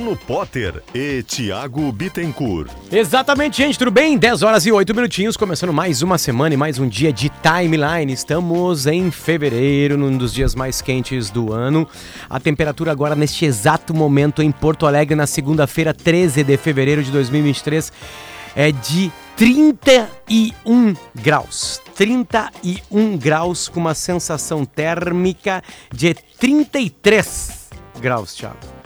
Luciano Potter e Thiago Bittencourt. Exatamente, gente, tudo bem? 10 horas e 8 minutinhos, começando mais uma semana e mais um dia de timeline. Estamos em fevereiro, num dos dias mais quentes do ano. A temperatura agora, neste exato momento, em Porto Alegre, na segunda-feira, 13 de fevereiro de 2023, é de 31 graus. 31 graus, com uma sensação térmica de 33 graus, Thiago.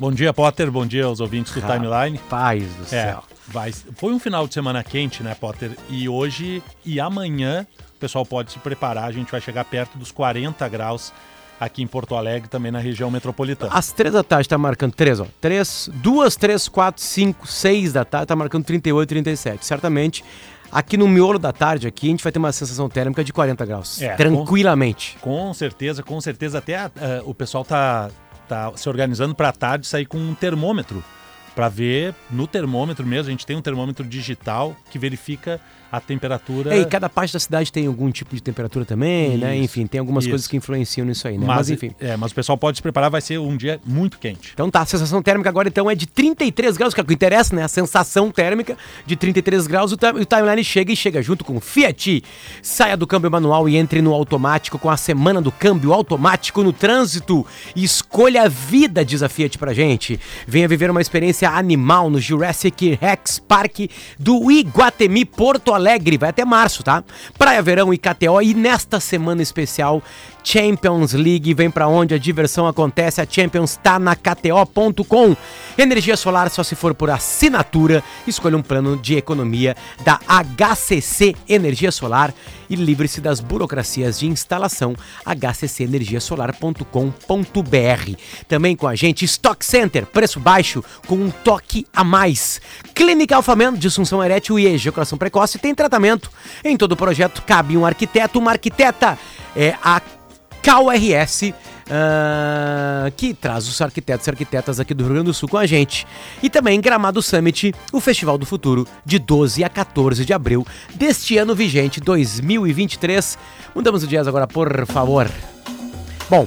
Bom dia, Potter. Bom dia aos ouvintes do Timeline. Paz do É, céu. vai, foi um final de semana quente, né, Potter? E hoje e amanhã o pessoal pode se preparar. A gente vai chegar perto dos 40 graus aqui em Porto Alegre, também na região metropolitana. Às três da tarde tá marcando três, ó. Três, duas, três, quatro, cinco, seis da tarde tá marcando 38, 37. Certamente, aqui no miolo da tarde, aqui, a gente vai ter uma sensação térmica de 40 graus. É, tranquilamente. Com certeza, com certeza. Até a- a- o pessoal tá, tá se organizando para a tarde sair com um termômetro. Para ver no termômetro mesmo, a gente tem um termômetro digital que verifica a temperatura. É, e cada parte da cidade tem algum tipo de temperatura também, né? Isso, Enfim, tem algumas isso. coisas que influenciam nisso aí, né? Mas, mas, enfim. É, mas o pessoal pode se preparar, vai ser um dia muito quente. Então tá, a sensação térmica agora então é de 33 graus, que é o que interessa, né? A sensação térmica de 33 graus. O, o timeline chega e chega junto com o Fiat. Saia do câmbio manual e entre no automático com a semana do câmbio automático no trânsito. E escolha a vida, diz a Fiat pra gente. Venha viver uma experiência animal no Jurassic Rex Park do Iguatemi Porto Alegre. Vai até março, tá? Praia Verão e KTO. E nesta semana especial, Champions League vem pra onde a diversão acontece. A Champions tá na KTO.com. Energia solar só se for por assinatura. Escolha um plano de economia da HCC Energia Solar e livre-se das burocracias de instalação. hccenergiasolar.com.br. Também com a gente Stock Center, preço baixo com um toque a mais. Clínica Alfamen, disfunção erétil e ejaculação precoce tem tratamento. Em todo projeto cabe um arquiteto, uma arquiteta. É a KRS, ah, que traz os arquitetos e arquitetas aqui do Rio Grande do Sul com a gente. E também Gramado Summit, o Festival do Futuro, de 12 a 14 de abril deste ano vigente 2023. Mudamos o dias agora, por favor. Bom,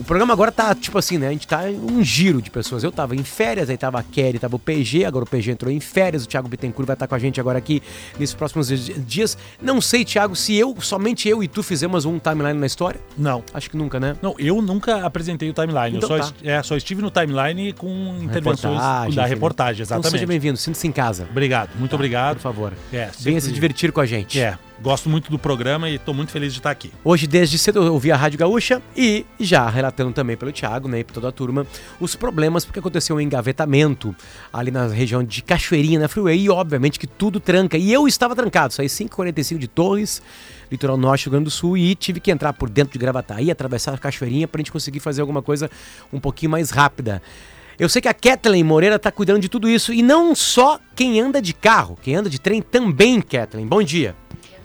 o programa agora tá tipo assim, né? A gente tá em um giro de pessoas. Eu tava em férias, aí tava a Kelly, tava o PG, agora o PG entrou em férias. O Thiago Bittencourt vai estar com a gente agora aqui nesses próximos dias. Não sei, Thiago, se eu, somente eu e tu fizemos um timeline na história. Não. Acho que nunca, né? Não, eu nunca apresentei o timeline. Então eu só, tá. é, só estive no timeline com intervenções Reportagem, da reportagem, Então exatamente. seja bem-vindo, sinta-se em casa. Obrigado, muito obrigado. Por favor. É, Venha sempre- se divertir com a gente. É, gosto muito do programa e estou muito feliz de estar aqui. Hoje, desde cedo, eu ouvi a Rádio Gaúcha e já relatando também pelo Thiago, né, e por toda a turma, os problemas, porque aconteceu um engavetamento ali na região de Cachoeirinha, na Freeway, e obviamente que tudo tranca. E eu estava trancado, saí 5h45 de Torres, litoral norte do Rio Grande do Sul, e tive que entrar por dentro de Gravataí, atravessar a Cachoeirinha pra gente conseguir fazer alguma coisa um pouquinho mais rápida. Eu sei que a Kathleen Moreira tá cuidando de tudo isso, e não só quem anda de carro, quem anda de trem também, Kathleen. Bom dia.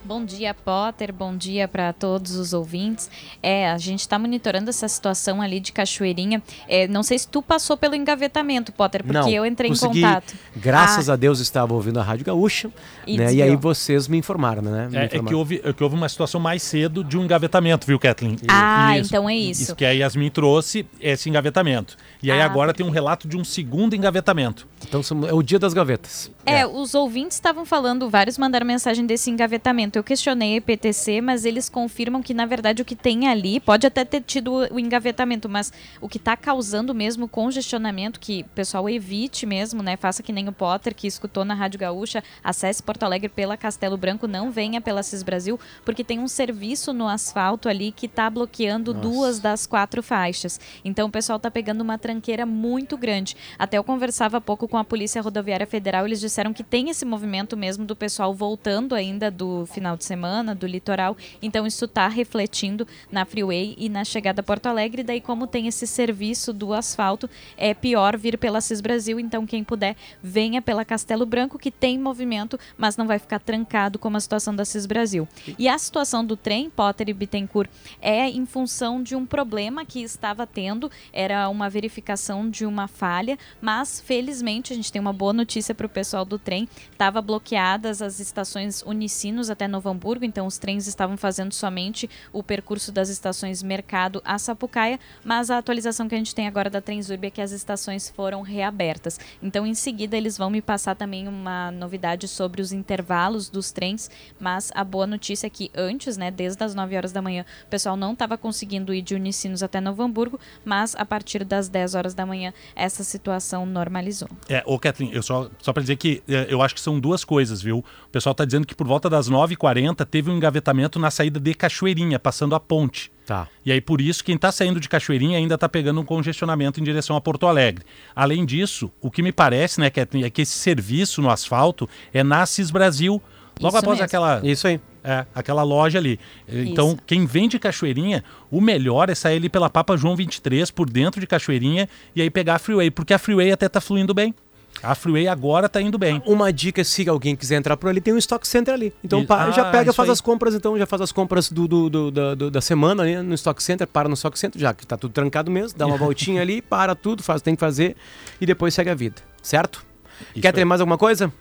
Bom dia, Potter. Bom dia para todos os ouvintes. É, a gente está monitorando essa situação ali de Cachoeirinha. É, não sei se tu passou pelo engavetamento, Potter, porque Não, eu entrei consegui, em contato. Graças Ah, a Deus estava ouvindo a Rádio Gaúcha, E né? E aí vocês me informaram, né? Me É, é informaram. que houve, é que houve uma situação mais cedo de um engavetamento, viu, Kathleen? Ah, então é isso. Isso que a Yasmin trouxe, esse engavetamento. E aí Ah, agora tem um relato de um segundo engavetamento. Então é o dia das gavetas. É, os ouvintes estavam falando, vários mandaram mensagem desse engavetamento. Eu questionei a IPTC, mas eles confirmam que, na verdade, o que tem ali pode até ter tido o engavetamento, mas o que está causando mesmo congestionamento, que o pessoal evite mesmo, né? Faça que nem o Potter, que escutou na Rádio Gaúcha, acesse Porto Alegre pela Castelo Branco, não venha pela Cis Brasil, porque tem um serviço no asfalto ali que está bloqueando Nossa. duas das quatro faixas. Então o pessoal está pegando uma tranqueira muito grande. Até eu conversava há pouco com a Polícia Rodoviária Federal, eles disseram que tem esse movimento mesmo do pessoal voltando ainda do final de semana, do litoral. Então isso está refletindo na Freeway e na chegada a Porto Alegre. Daí como tem esse serviço do asfalto, é pior vir pela Cis Brasil. Então quem puder, venha pela Castelo Branco, que tem movimento, mas não vai ficar trancado como a situação da Cis Brasil. E a situação do trem, Potter e Bittencourt, é em função de um problema que estava tendo, era uma verificação de uma falha, mas felizmente a gente tem uma boa notícia para o pessoal do trem, estava bloqueadas as estações Unicinos até Novo Hamburgo, então os trens estavam fazendo somente o percurso das estações Mercado a Sapucaia, mas a atualização que a gente tem agora da Transurb é que as estações foram reabertas. Então em seguida eles vão me passar também uma novidade sobre os intervalos dos trens, mas a boa notícia é que antes, né, desde as 9 horas da manhã, o pessoal não estava conseguindo ir de Unicinos até Novo Hamburgo, mas a partir das 10 horas da manhã essa situação normalizou. É, ô Kathleen, eu só, só para dizer que é, eu acho que são duas coisas, viu? O pessoal está dizendo que por volta das 9h40 teve um engavetamento na saída de Cachoeirinha, passando a ponte. Tá. E aí, por isso, quem está saindo de Cachoeirinha ainda está pegando um congestionamento em direção a Porto Alegre. Além disso, o que me parece, né, Kathleen, é que esse serviço no asfalto é na Brasil, logo isso após mesmo. aquela. Isso aí. É, aquela loja ali. Então, Isso. quem vende Cachoeirinha, o melhor é sair ali pela Papa João 23, por dentro de Cachoeirinha, e aí pegar a Freeway, porque a Freeway até tá fluindo bem. A Freeway agora tá indo bem. Uma dica, se alguém quiser entrar por ali, tem um Stock Center ali. Então ah, já pega, faz aí. as compras, então já faz as compras do, do, do, do, da semana ali no Stock Center, para no Stock Center, já que tá tudo trancado mesmo, dá uma voltinha ali, para tudo, faz, tem que fazer e depois segue a vida. Certo? Isso Quer ter mais alguma coisa?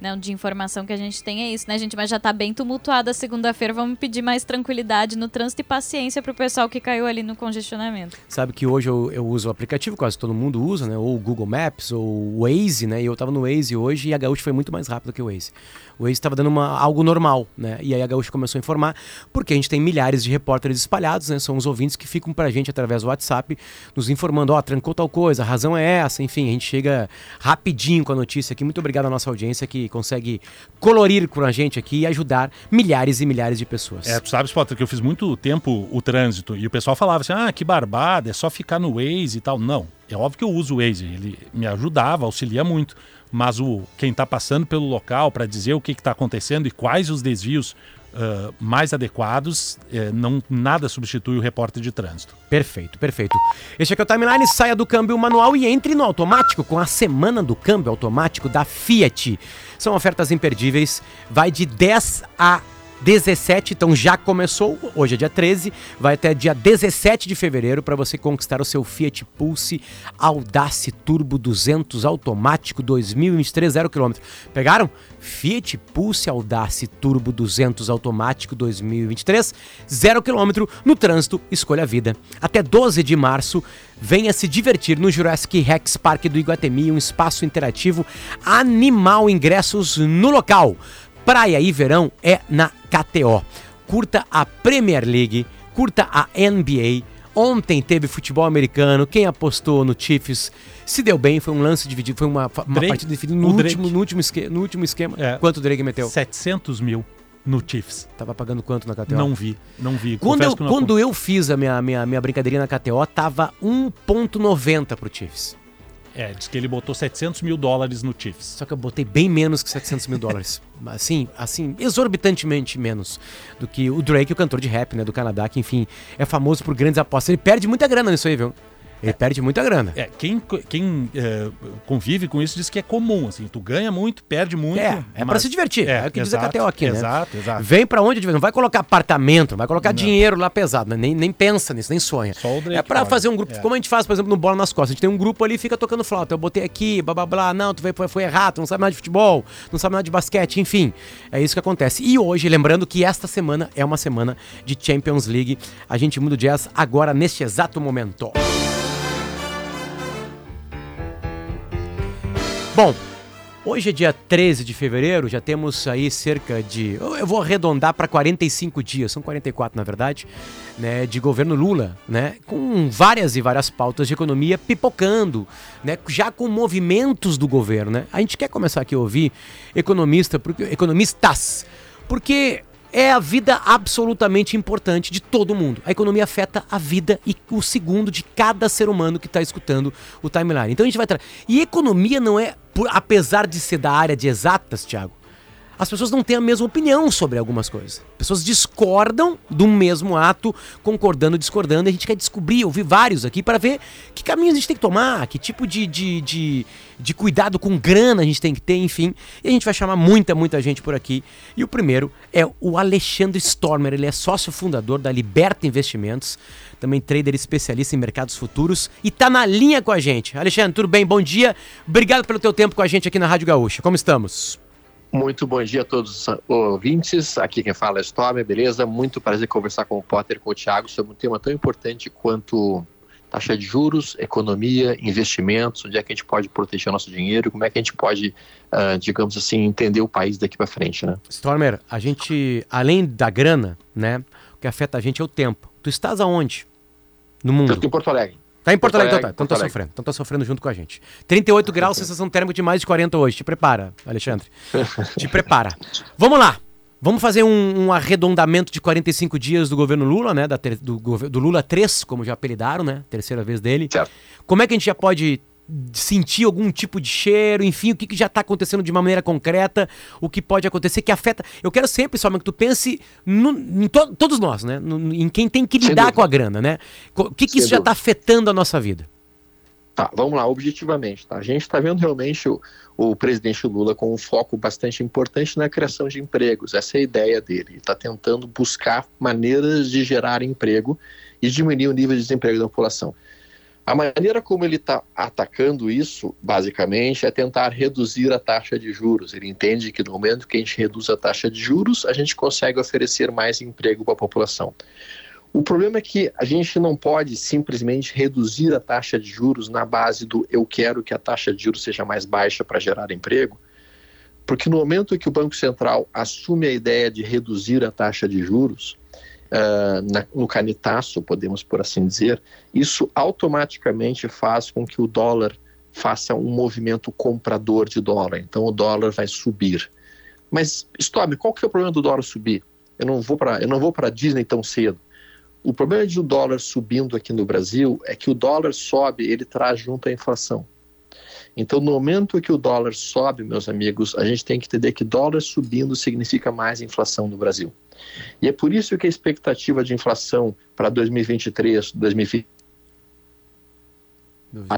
Não, de informação que a gente tem é isso, né, gente? Mas já tá bem tumultuada segunda-feira. Vamos pedir mais tranquilidade no trânsito e paciência pro pessoal que caiu ali no congestionamento. Sabe que hoje eu, eu uso o aplicativo, quase todo mundo usa, né? Ou o Google Maps, ou o Waze, né? E eu tava no Waze hoje e a Gaúcha foi muito mais rápido que o Waze o Waze estava dando uma, algo normal, né? E aí a Gaúcha começou a informar, porque a gente tem milhares de repórteres espalhados, né? São os ouvintes que ficam pra gente através do WhatsApp, nos informando, ó, oh, trancou tal coisa, a razão é essa, enfim, a gente chega rapidinho com a notícia aqui. Muito obrigado à nossa audiência que consegue colorir com a gente aqui e ajudar milhares e milhares de pessoas. É, tu sabes, Potter, que eu fiz muito tempo o trânsito e o pessoal falava assim, ah, que barbada, é só ficar no Waze e tal. Não, é óbvio que eu uso o Waze, ele me ajudava, auxilia muito mas o quem está passando pelo local para dizer o que está acontecendo e quais os desvios uh, mais adequados, não nada substitui o repórter de trânsito. Perfeito, perfeito. Este aqui é o Timeline, saia do câmbio manual e entre no automático com a semana do câmbio automático da Fiat. São ofertas imperdíveis, vai de 10 a 17, então já começou, hoje é dia 13, vai até dia 17 de fevereiro para você conquistar o seu Fiat Pulse Audace Turbo 200 automático 2023 0 km. Pegaram? Fiat Pulse Audace Turbo 200 automático 2023 0 km no trânsito Escolha a Vida. Até 12 de março, venha se divertir no Jurassic Rex Park do Iguatemi, um espaço interativo animal ingressos no local. Praia e verão é na KTO. Curta a Premier League, curta a NBA. Ontem teve futebol americano. Quem apostou no Chiefs se deu bem. Foi um lance dividido, foi uma, uma partida definida no último, no, último esquema, no último esquema. É. Quanto o Drake meteu? 700 mil no Chiefs. Tava pagando quanto na KTO? Não vi, não vi. Quando, eu, quando eu fiz a minha, minha, minha brincadeirinha na KTO, tava 1,90 pro Chiefs. É, diz que ele botou 700 mil dólares no Chiefs. Só que eu botei bem menos que 700 mil dólares. Assim, assim, exorbitantemente menos do que o Drake, o cantor de rap, né, do Canadá, que, enfim, é famoso por grandes apostas. Ele perde muita grana nisso aí, viu? Ele é, perde muita grana. É, quem, quem é, convive com isso diz que é comum, assim, tu ganha muito, perde muito. É, é mas... para se divertir, é, é o que exato, diz a KTO aqui, né? Exato, exato. Vem para onde, não vai colocar apartamento, não vai colocar não. dinheiro lá pesado, né? nem, nem pensa nisso, nem sonha. Só o Drake é para fazer um grupo, é. como a gente faz, por exemplo, no Bola nas Costas, a gente tem um grupo ali fica tocando flauta, eu botei aqui, blá blá blá, não, tu foi, foi errado, tu não sabe nada de futebol, não sabe nada de basquete, enfim, é isso que acontece. E hoje, lembrando que esta semana é uma semana de Champions League, a gente muda o jazz agora, neste exato momento. Bom, Hoje é dia 13 de fevereiro, já temos aí cerca de. Eu vou arredondar para 45 dias, são 44 na verdade, né, de governo Lula, né, com várias e várias pautas de economia pipocando, né, já com movimentos do governo. Né. A gente quer começar aqui a ouvir economista, porque, economistas, porque é a vida absolutamente importante de todo mundo. A economia afeta a vida e o segundo de cada ser humano que está escutando o timeline. Então a gente vai trazer. E economia não é, por, apesar de ser da área de exatas, Thiago, as pessoas não têm a mesma opinião sobre algumas coisas. Pessoas discordam do mesmo ato, concordando, discordando, e a gente quer descobrir, ouvir vários aqui para ver que caminhos a gente tem que tomar, que tipo de, de, de, de, cuidado com grana a gente tem que ter, enfim. E a gente vai chamar muita, muita gente por aqui. E o primeiro é o Alexandre Stormer, ele é sócio fundador da Liberta Investimentos, também trader especialista em mercados futuros e tá na linha com a gente. Alexandre, tudo bem? Bom dia. Obrigado pelo teu tempo com a gente aqui na Rádio Gaúcha. Como estamos? Muito bom dia a todos os ouvintes. Aqui quem fala é Storm, beleza? Muito prazer conversar com o Potter e com o Thiago sobre um tema tão importante quanto taxa de juros, economia, investimentos, onde é que a gente pode proteger o nosso dinheiro, como é que a gente pode, uh, digamos assim, entender o país daqui para frente, né? Stormer, a gente, além da grana, né, o que afeta a gente é o tempo. Tu estás aonde? No mundo? Eu estou em Porto Alegre. Tá em Porto, Alegre, então tá. Então tá sofrendo. Então tá sofrendo junto com a gente. 38 graus, sensação térmica de mais de 40 hoje. Te prepara, Alexandre. Te prepara. Vamos lá. Vamos fazer um, um, arredondamento de 45 dias do governo Lula, né? Da, do, do Lula 3, como já apelidaram, né? Terceira vez dele. Certo. Como é que a gente já pode sentir algum tipo de cheiro, enfim, o que, que já está acontecendo de uma maneira concreta, o que pode acontecer que afeta. Eu quero sempre, só que tu pense no, em to, todos nós, né? No, em quem tem que lidar com a grana, né? O que, que isso já está afetando a nossa vida? Tá, vamos lá, objetivamente. Tá? A gente está vendo realmente o, o presidente Lula com um foco bastante importante na criação de empregos. Essa é a ideia dele. Está tentando buscar maneiras de gerar emprego e diminuir o nível de desemprego da população. A maneira como ele está atacando isso, basicamente, é tentar reduzir a taxa de juros. Ele entende que no momento que a gente reduz a taxa de juros, a gente consegue oferecer mais emprego para a população. O problema é que a gente não pode simplesmente reduzir a taxa de juros na base do eu quero que a taxa de juros seja mais baixa para gerar emprego, porque no momento que o Banco Central assume a ideia de reduzir a taxa de juros, uh, na, no canetaço, podemos por assim dizer, isso automaticamente faz com que o dólar faça um movimento comprador de dólar. Então o dólar vai subir. Mas, Storm, qual que é o problema do dólar subir? Eu não vou para eu não vou para Disney tão cedo. O problema de o dólar subindo aqui no Brasil é que o dólar sobe, ele traz junto a inflação. Então, no momento que o dólar sobe, meus amigos, a gente tem que entender que dólar subindo significa mais inflação no Brasil. E é por isso que a expectativa de inflação para 2023, 2024,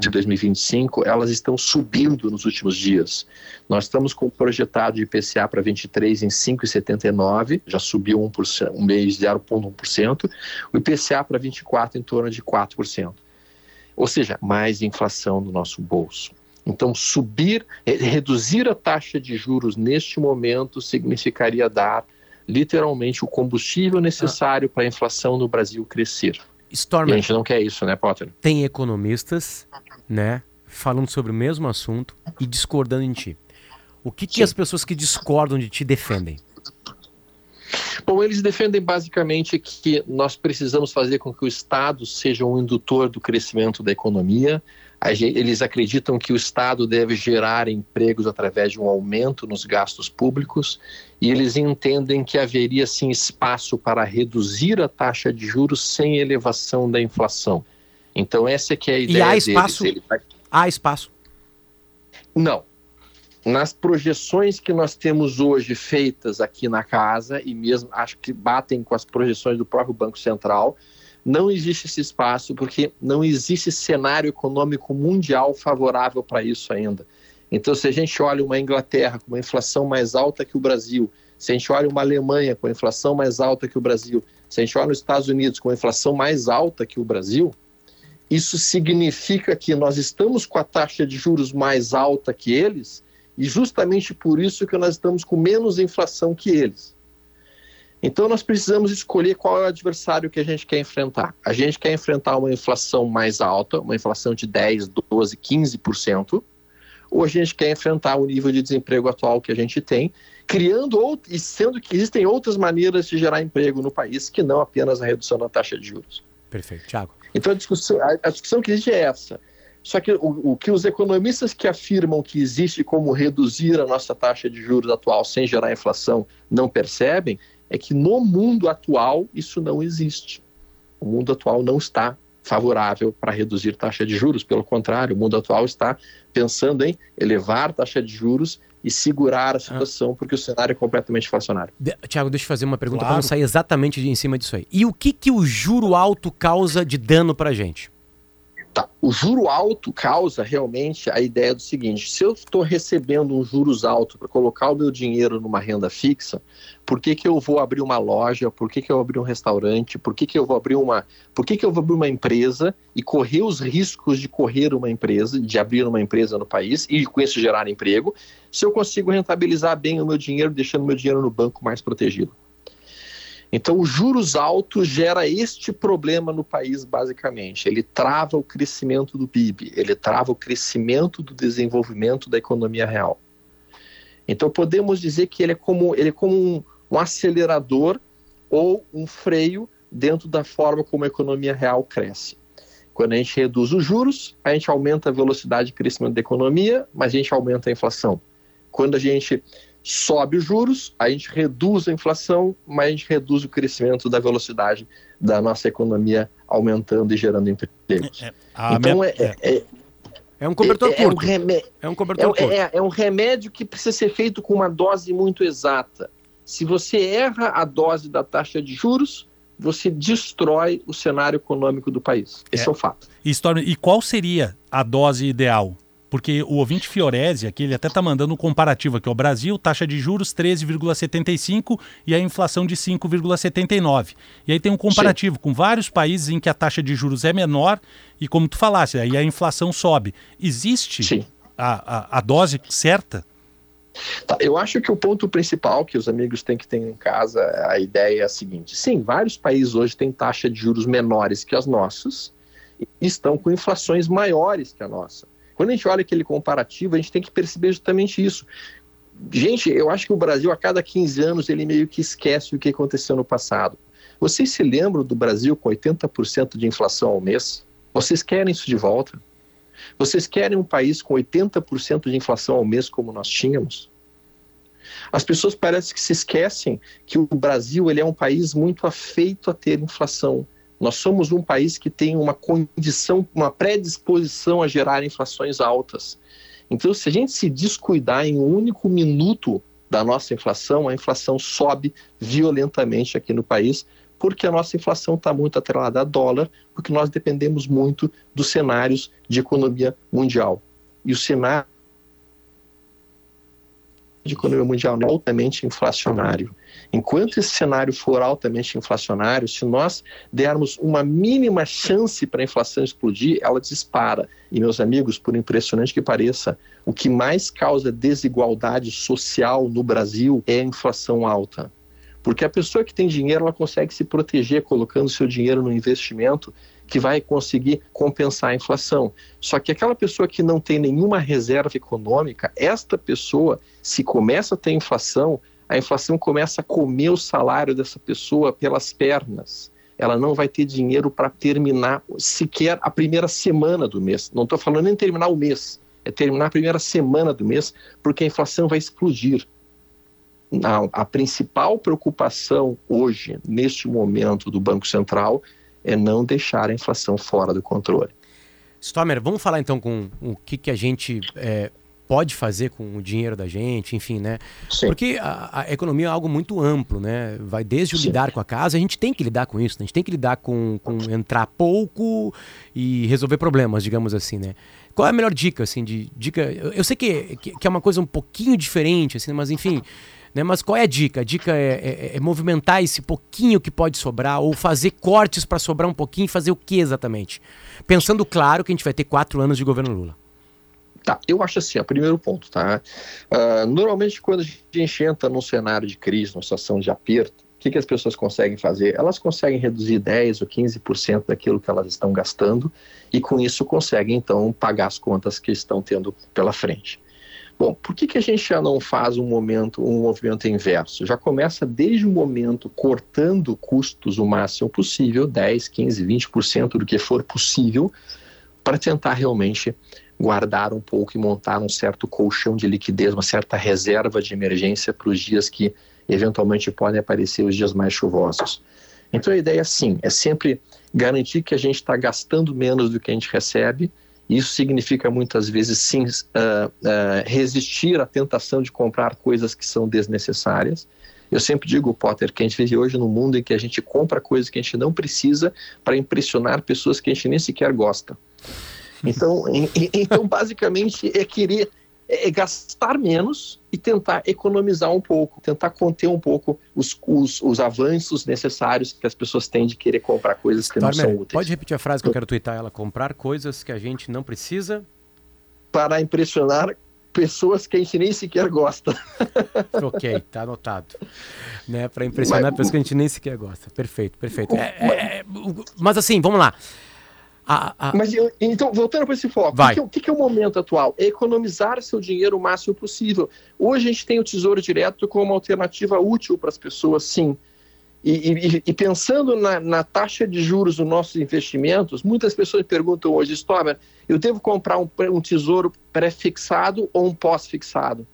de 2025, elas estão subindo nos últimos dias. Nós estamos com o projetado de IPCA para 23 em 5,79, já subiu 1%, um mês 0,1%, o IPCA para 24 em torno de 4%. Ou seja, mais inflação no nosso bolso. Então, subir, reduzir a taxa de juros neste momento significaria dar literalmente o combustível necessário ah. para a inflação no Brasil crescer. Stormer, e a gente não quer isso, né, Potter? Tem economistas, né, falando sobre o mesmo assunto e discordando em ti. O que, que as pessoas que discordam de ti defendem? Bom, eles defendem basicamente que nós precisamos fazer com que o Estado seja um indutor do crescimento da economia, eles acreditam que o Estado deve gerar empregos através de um aumento nos gastos públicos e eles entendem que haveria sim espaço para reduzir a taxa de juros sem elevação da inflação. Então essa é que é a ideia e há espaço? Deles. Há espaço? Não. Nas projeções que nós temos hoje feitas aqui na casa e mesmo acho que batem com as projeções do próprio Banco Central, não existe esse espaço porque não existe cenário econômico mundial favorável para isso ainda. Então, se a gente olha uma Inglaterra com uma inflação mais alta que o Brasil, se a gente olha uma Alemanha com uma inflação mais alta que o Brasil, se a gente olha os Estados Unidos com uma inflação mais alta que o Brasil, isso significa que nós estamos com a taxa de juros mais alta que eles e justamente por isso que nós estamos com menos inflação que eles. Então nós precisamos escolher qual é o adversário que a gente quer enfrentar. A gente quer enfrentar uma inflação mais alta, uma inflação de 10, 12, 15%, ou a gente quer enfrentar o nível de desemprego atual que a gente tem, criando e sendo que existem outras maneiras de gerar emprego no país que não apenas a redução da taxa de juros. Perfeito, Tiago. Então a discussão, a, a discussão que existe é essa. Só que o, o, que os economistas que afirmam que existe como reduzir a nossa taxa de juros atual sem gerar inflação não percebem é que no mundo atual isso não existe. O mundo atual não está favorável para reduzir taxa de juros, pelo contrário, o mundo atual está pensando em elevar a taxa de juros e segurar a situação, ah. porque o cenário é completamente inflacionário. De, Tiago, deixa eu fazer uma pergunta claro. para não sair exatamente de em cima disso aí. E o que, que o juro alto causa de dano para a gente? Tá. O juro alto causa realmente a ideia do seguinte: se eu estou recebendo um juros alto para colocar o meu dinheiro numa renda fixa, por que, que eu vou abrir uma loja? Por que, que eu vou abrir um restaurante? Por que, que eu vou abrir uma. Por que, que eu vou abrir uma empresa e correr os riscos de correr uma empresa, de abrir uma empresa no país e com isso gerar emprego, se eu consigo rentabilizar bem o meu dinheiro, deixando o meu dinheiro no banco mais protegido? Então, os juros altos gera este problema no país, basicamente. Ele trava o crescimento do PIB, ele trava o crescimento do desenvolvimento da economia real. Então, podemos dizer que ele é como, ele é como um, um acelerador ou um freio dentro da forma como a economia real cresce. Quando a gente reduz os juros, a gente aumenta a velocidade de crescimento da economia, mas a gente aumenta a inflação. Quando a gente sobe os juros, a gente reduz a inflação, mas a gente reduz o crescimento da velocidade da nossa economia aumentando e gerando empregos. É, é então minha... é, é, é, um cobertor é, curto. Um remé... É um cobertor é, curto. É, é um remédio que precisa ser feito com uma dose muito exata. Se você erra a dose da taxa de juros, você destrói o cenário econômico do país. Esse é, o fato. E, Storm, e qual seria a dose ideal? Porque o ouvinte Fiorese aqui, ele até está mandando um comparativo aqui. O Brasil, taxa de juros 13,75 e a inflação de 5,79. E aí tem um comparativo Sim. com vários países em que a taxa de juros é menor e, como tu falasse, aí a inflação sobe. Existe a, a, a, dose certa? Tá, eu acho que o ponto principal que os amigos têm que ter em casa, a ideia é a seguinte: sim, vários países hoje têm taxa de juros menores que as nossas e estão com inflações maiores que a nossa. Quando a gente olha aquele comparativo, a gente tem que perceber justamente isso. Gente, eu acho que o Brasil, a cada 15 anos, ele meio que esquece o que aconteceu no passado. Vocês se lembram do Brasil com 80% de inflação ao mês? Vocês querem isso de volta? Vocês querem um país com 80% de inflação ao mês como nós tínhamos? As pessoas parecem que se esquecem que o Brasil ele é um país muito afeito a ter inflação. Nós somos um país que tem uma condição, uma predisposição a gerar inflações altas. Então, se a gente se descuidar em um único minuto da nossa inflação, a inflação sobe violentamente aqui no país, porque a nossa inflação está muito atrelada a dólar, porque nós dependemos muito dos cenários de economia mundial. E o cenário de economia mundial é altamente inflacionário. Enquanto esse cenário for altamente inflacionário, se nós dermos uma mínima chance para a inflação explodir, ela dispara. E, meus amigos, por impressionante que pareça, o que mais causa desigualdade social no Brasil é a inflação alta. Porque a pessoa que tem dinheiro, ela consegue se proteger colocando seu dinheiro no investimento que vai conseguir compensar a inflação. Só que aquela pessoa que não tem nenhuma reserva econômica, esta pessoa, se começa a ter inflação, a inflação começa a comer o salário dessa pessoa pelas pernas. Ela não vai ter dinheiro para terminar sequer a primeira semana do mês. Não estou falando nem terminar o mês, é terminar a primeira semana do mês, porque a inflação vai explodir. A, a principal preocupação hoje, neste momento do Banco Central, é não deixar a inflação fora do controle. Stomer, vamos falar então com o que, que a gente é, pode fazer com o dinheiro da gente, enfim, né? Sim. Porque a, a, economia é algo muito amplo, né? Vai desde o Sim. lidar com a casa, a gente tem que lidar com isso, né? a gente tem que lidar com, com entrar pouco e resolver problemas, digamos assim, né? Qual é a melhor dica, assim, de dica? Eu, eu sei que, que, que, é uma coisa um pouquinho diferente, assim, mas enfim, né? Mas qual é a dica? A dica é, é, é movimentar esse pouquinho que pode sobrar ou fazer cortes para sobrar um pouquinho e fazer o que exatamente? Pensando, claro, que a gente vai ter quatro anos de governo Lula. Tá, eu acho assim, o primeiro ponto, tá? Uh, normalmente quando a gente entra num cenário de crise, numa situação de aperto, que, que as pessoas conseguem fazer? Elas conseguem reduzir 10 ou 15% daquilo que elas estão gastando e com isso conseguem então pagar as contas que estão tendo pela frente. Bom, por que, que a gente já não faz um momento, um movimento inverso? Já começa desde o momento cortando custos o máximo possível, 10, 15, 20% do que for possível, para tentar realmente guardar um pouco e montar um certo colchão de liquidez, uma certa reserva de emergência para os dias que eventualmente podem aparecer os dias mais chuvosos. Então a ideia, sim, é sempre garantir que a gente está gastando menos do que a gente recebe. Isso significa muitas vezes, sim, uh, uh, resistir à tentação de comprar coisas que são desnecessárias. Eu sempre digo, Potter, que a gente vive hoje num mundo em que a gente compra coisas que a gente não precisa para impressionar pessoas que a gente nem sequer gosta. Então, em, então basicamente, é querer é, é gastar menos e tentar economizar um pouco, tentar conter um pouco os, os, os, avanços necessários que as pessoas têm de querer comprar coisas que Stormer, não são úteis. Pode repetir a frase que eu quero twittar ela? Comprar coisas que a gente não precisa? Para impressionar pessoas que a gente nem sequer gosta. ok, tá anotado. Né, para impressionar mas, pessoas que a gente nem sequer gosta. Perfeito, perfeito. É, é, é mas assim, vamos lá. A, a... Mas então, voltando para esse foco, Vai. o que, que, é o momento atual? É economizar seu dinheiro o máximo possível. Hoje a gente tem o Tesouro Direto como uma alternativa útil para as pessoas, sim. E, e, e pensando na, na, taxa de juros dos nossos investimentos, muitas pessoas perguntam hoje, Stober, eu devo comprar um, um tesouro pré-fixado ou um pós-fixado?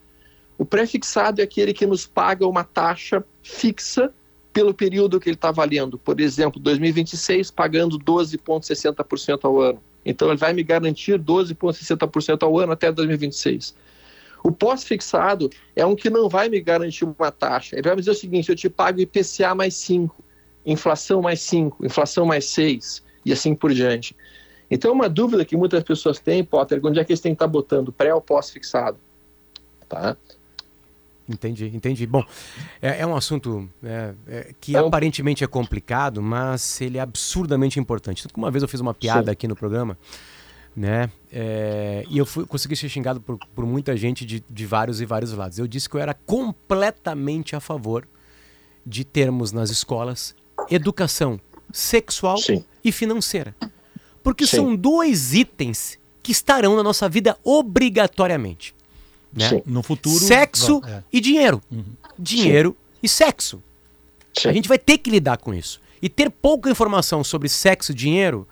O pré-fixado é aquele que nos paga uma taxa fixa pelo período que ele está valendo. Por exemplo, 2026 pagando 12,60% ao ano. Então ele vai me garantir 12,60% ao ano até 2026. O pós-fixado é um que não vai me garantir uma taxa. Ele vai me dizer o seguinte: eu te pago IPCA mais 5, inflação mais 5, inflação mais 6 e assim por diante. Então, uma dúvida que muitas pessoas têm, Potter, onde é que eles têm que estar botando, pré ou pós-fixado? Tá? Entendi, entendi. Bom, é, é um assunto é, é, que é aparentemente é complicado, mas ele é absurdamente importante. Tanto que uma vez eu fiz uma piada Sim. aqui no programa, né? É, e eu fui, consegui ser xingado por, por muita gente de, de vários e vários lados. Eu disse que eu era completamente a favor de termos nas escolas educação sexual Sim. e financeira. Porque Sim. são dois itens que estarão na nossa vida obrigatoriamente. Né? No futuro. Sexo é. e dinheiro. Uhum. Dinheiro Sim. e sexo. Sim. A gente vai ter que lidar com isso. E ter pouca informação sobre sexo e dinheiro,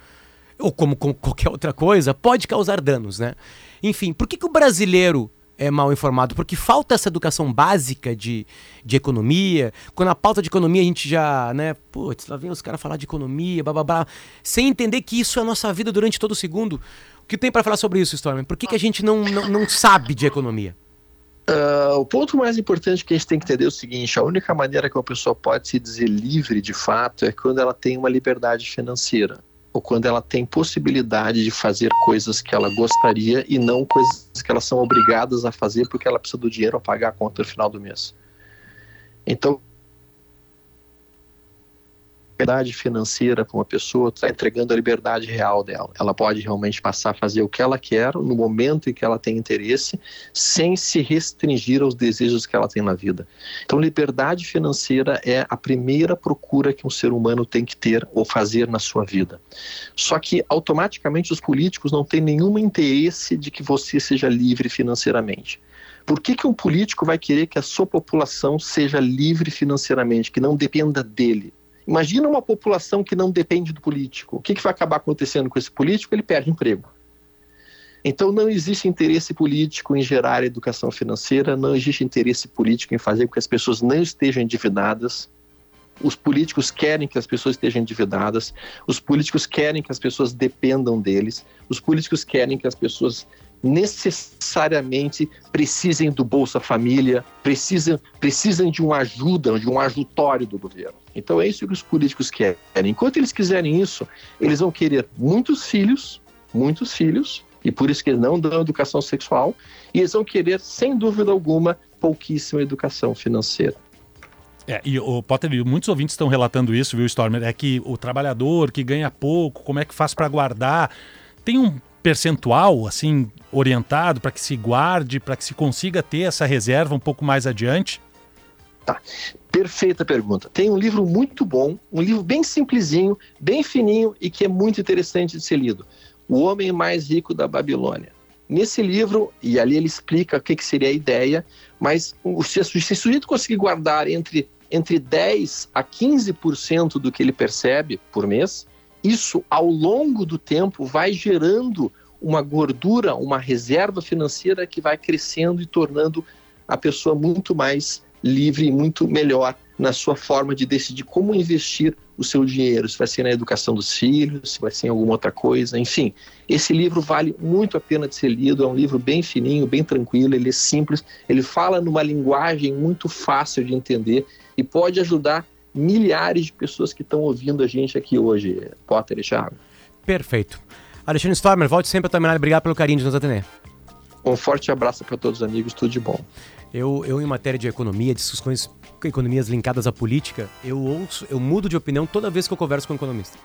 ou como, como qualquer outra coisa, pode causar danos, né? Enfim, por que, que o brasileiro é mal informado? Porque falta essa educação básica de, de economia. Quando a pauta de economia a gente já, né, putz, lá vem os caras falar de economia, blá, blá, blá, sem entender que isso é a nossa vida durante todo segundo. O que tem para falar sobre isso, Storm? Por que, que a gente não, não, não sabe de economia? Uh, o ponto mais importante que a gente tem que entender é o seguinte: a única maneira que uma pessoa pode se dizer livre de fato é quando ela tem uma liberdade financeira, ou quando ela tem possibilidade de fazer coisas que ela gostaria e não coisas que elas são obrigadas a fazer porque ela precisa do dinheiro para pagar a conta no final do mês. Então, liberdade financeira para uma pessoa, está entregando a liberdade real dela. Ela pode realmente passar a fazer o que ela quer no momento em que ela tem interesse, sem se restringir aos desejos que ela tem na vida. Então, liberdade financeira é a primeira procura que um ser humano tem que ter ou fazer na sua vida. Só que, automaticamente, os políticos não têm nenhum interesse de que você seja livre financeiramente. Por que, que um político vai querer que a sua população seja livre financeiramente, que não dependa dele? Imagina uma população que não depende do político. O que, que vai acabar acontecendo com esse político? Ele perde emprego. Então não existe interesse político em gerar educação financeira, não existe interesse político em fazer com que as pessoas não estejam endividadas. Os políticos querem que as pessoas estejam endividadas, os políticos querem que as pessoas dependam deles, os políticos querem que as pessoas necessariamente precisem do Bolsa Família, precisam, precisam de uma ajuda, de um ajutório do governo. Então é isso que os políticos querem. Enquanto eles quiserem isso, eles vão querer muitos filhos, muitos filhos, e por isso que eles não dão educação sexual, e eles vão querer, sem dúvida alguma, pouquíssima educação financeira. É, e o Potter, muitos ouvintes estão relatando isso, viu, Stormer? É que o trabalhador que ganha pouco, como é que faz para guardar? Tem um percentual assim orientado para que se guarde, para que se consiga ter essa reserva um pouco mais adiante? Tá. Perfeita pergunta. Tem um livro muito bom, um livro bem simplesinho, bem fininho e que é muito interessante de ser lido. O Homem Mais Rico da Babilônia. Nesse livro, e ali ele explica o que, que seria a ideia, mas se, se o sujeito conseguir guardar entre, entre 10% a 15% do que ele percebe por mês, isso ao longo do tempo vai gerando uma gordura, uma reserva financeira que vai crescendo e tornando a pessoa muito mais livre e muito melhor na sua forma de decidir como investir o seu dinheiro, se vai ser na educação dos filhos, se vai ser em alguma outra coisa, enfim. Esse livro vale muito a pena de ser lido, é um livro bem fininho, bem tranquilo, ele é simples, ele fala numa linguagem muito fácil de entender e pode ajudar milhares de pessoas que estão ouvindo a gente aqui hoje, Potter e Thiago. Perfeito. Alexandre Stormer, volte sempre a terminar. Obrigado pelo carinho de nos atender. Um forte abraço para todos os amigos, tudo de bom. Eu, eu, em matéria de economia, discussões, economias linkadas à política, eu ouço, eu mudo de opinião toda vez que eu converso com um economista.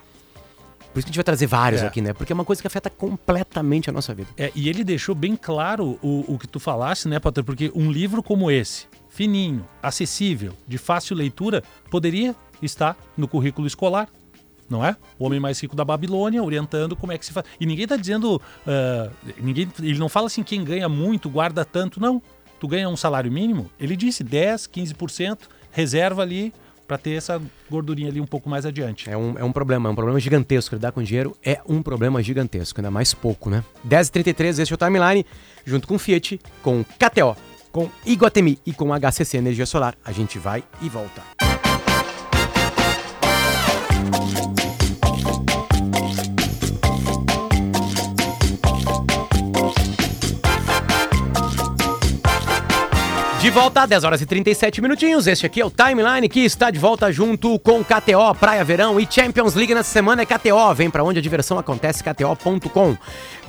Por isso que a gente vai trazer vários É. aqui, né? Porque é uma coisa que afeta completamente a nossa vida. É, e ele deixou bem claro o, o que tu falasse, né, Potter? Porque um livro como esse, fininho, acessível, de fácil leitura, poderia estar no currículo escolar. Não é? O homem mais rico da Babilônia, orientando como é que se faz. E ninguém está dizendo. ah, ninguém, ele não fala assim, quem ganha muito guarda tanto. Não. Tu ganha um salário mínimo, ele disse 10, 15%, reserva ali para ter essa gordurinha ali um pouco mais adiante. É um, é um problema, é um problema gigantesco. Lidar com dinheiro é um problema gigantesco, ainda mais pouco, né? 10h33, este é o Timeline, junto com Fiat, com KTO, com Iguatemi e com HCC Energia Solar. A gente vai e volta. Volta, 10 horas e 37 minutinhos. Este aqui é o Timeline que está de volta junto com KTO, Praia Verão e Champions League nessa semana é KTO. Vem pra onde a diversão acontece, KTO.com.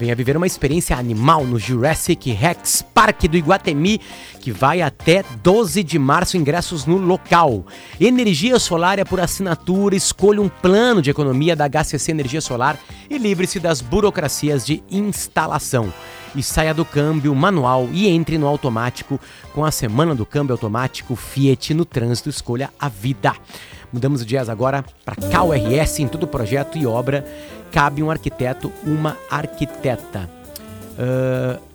Venha viver uma experiência animal no Jurassic Rex Park do Iguatemi, que vai até 12 de março, ingressos no local. Energia solar é por assinatura, escolha um plano de economia da HCC Energia Solar e livre-se das burocracias de instalação e saia do câmbio manual e entre no automático com a semana do câmbio automático Fiat no trânsito escolha a vida. Mudamos o jazz agora para KRS em todo projeto e obra cabe um arquiteto, uma arquiteta.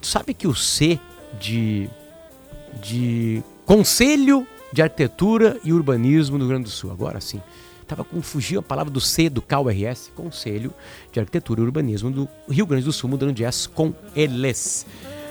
Tu sabe que o C de de Conselho de Arquitetura e Urbanismo do Rio Grande do Sul, agora sim. Tava com fugiu a palavra do C do KRS, Conselho de Arquitetura e Urbanismo do Rio Grande do Sul, mudando jazz com eles.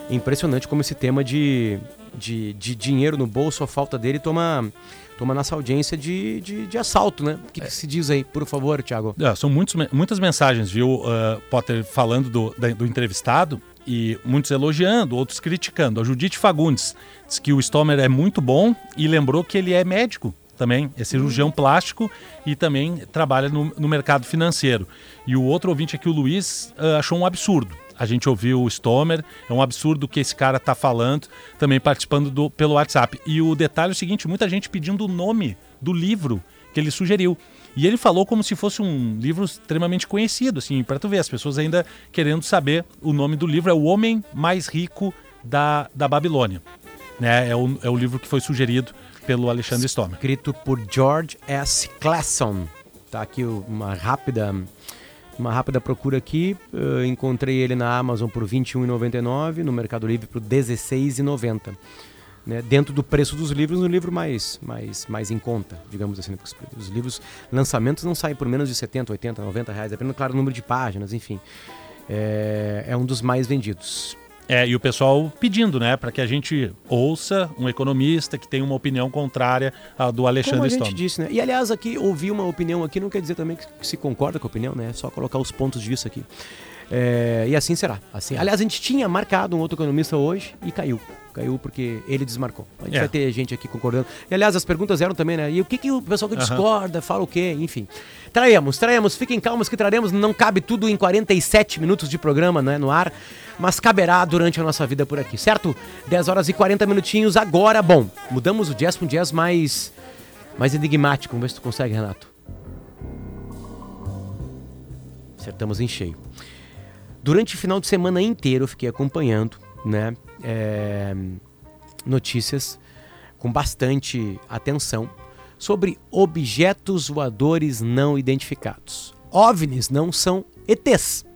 Impressionante como esse tema de, de, de dinheiro no bolso, a falta dele, toma, toma nossa audiência de, de, de assalto, né? O que, que se diz aí, por favor, Thiago? É, são muitos, muitas mensagens, viu, uh, Potter, falando do, da- do entrevistado e muitos elogiando, outros criticando. A Judite Fagundes diz que o Stomer é muito bom e lembrou que ele é médico também, é cirurgião plástico e também trabalha no, no mercado financeiro. E o outro ouvinte aqui, o Luiz, uh, achou um absurdo. A gente ouviu o Stomer, é um absurdo o que esse cara tá falando, também participando do, pelo WhatsApp. E o detalhe é o seguinte, muita gente pedindo o nome do livro que ele sugeriu. E ele falou como se fosse um livro extremamente conhecido, assim, para tu ver, as pessoas ainda querendo saber o nome do livro, é O Homem Mais Rico da, da Babilônia. Né? É, o, é o livro que foi sugerido pelo Alexandre Stomer. escrito por George S. Clason. Tá aqui uma rápida uma rápida procura aqui. Eu encontrei ele na Amazon por R$ 21,99, no Mercado Livre por R$ 16,90. Né? Dentro do preço dos livros, um livro mais, mais, mais em conta, digamos assim. né? Os livros, lançamentos não saem por menos de 70, 80, 90 reais, dependendo, claro, do número de páginas, enfim. É, é um dos mais vendidos. É, e o pessoal pedindo, né, para que a gente ouça um economista que tem uma opinião contrária à do Como Alexandre a gente Stomer. disse, né? E aliás, aqui ouvir uma opinião aqui não quer dizer também que se concorda com a opinião, né? É só colocar os pontos de vista aqui. É, e assim será. Assim. Aliás, a gente tinha marcado um outro economista hoje e caiu. Caiu porque ele desmarcou. A gente É. vai ter gente aqui concordando. E aliás, as perguntas eram também, né? E o que, que o pessoal que discorda fala o quê? Enfim. Traremos, traremos. Fiquem calmos que traremos. Não cabe tudo em 47 minutos de programa, né? No ar. Mas caberá durante a nossa vida por aqui, certo? 10 horas e 40 minutinhos agora. Bom, mudamos o jazz para um jazz mais mais enigmático. Vamos ver se tu consegue, Renato. Acertamos em cheio. Durante o final de semana inteiro eu fiquei acompanhando, né, é, notícias com bastante atenção sobre objetos voadores não identificados. OVNIs não são ETs.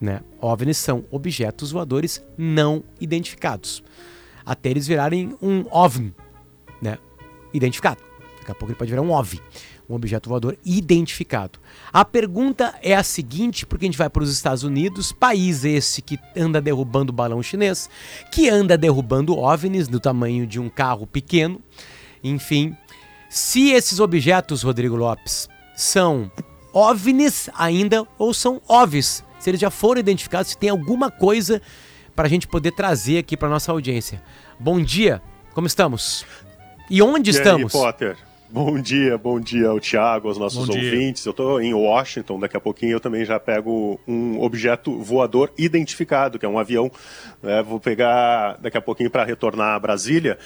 Né? OVNIs são objetos voadores não identificados. Até eles virarem um OVNI, né? identificado. Daqui a pouco ele pode virar um OVNI, um objeto voador identificado. A pergunta é a seguinte, porque a gente vai para os Estados Unidos, país esse que anda derrubando balão chinês, que anda derrubando OVNIs do tamanho de um carro pequeno. Enfim, se esses objetos, Rodrigo Lopes, são OVNIs ainda ou são OVs, se eles já foram identificados, se tem alguma coisa para a gente poder trazer aqui para nossa audiência. Bom dia, como estamos? E onde e estamos? Aí, Potter? Bom dia, bom dia ao Thiago, aos nossos Bom dia. ouvintes. Eu estou em Washington, daqui a pouquinho eu também já pego um objeto voador identificado, que é um avião. né? vou pegar daqui a pouquinho para retornar a Brasília.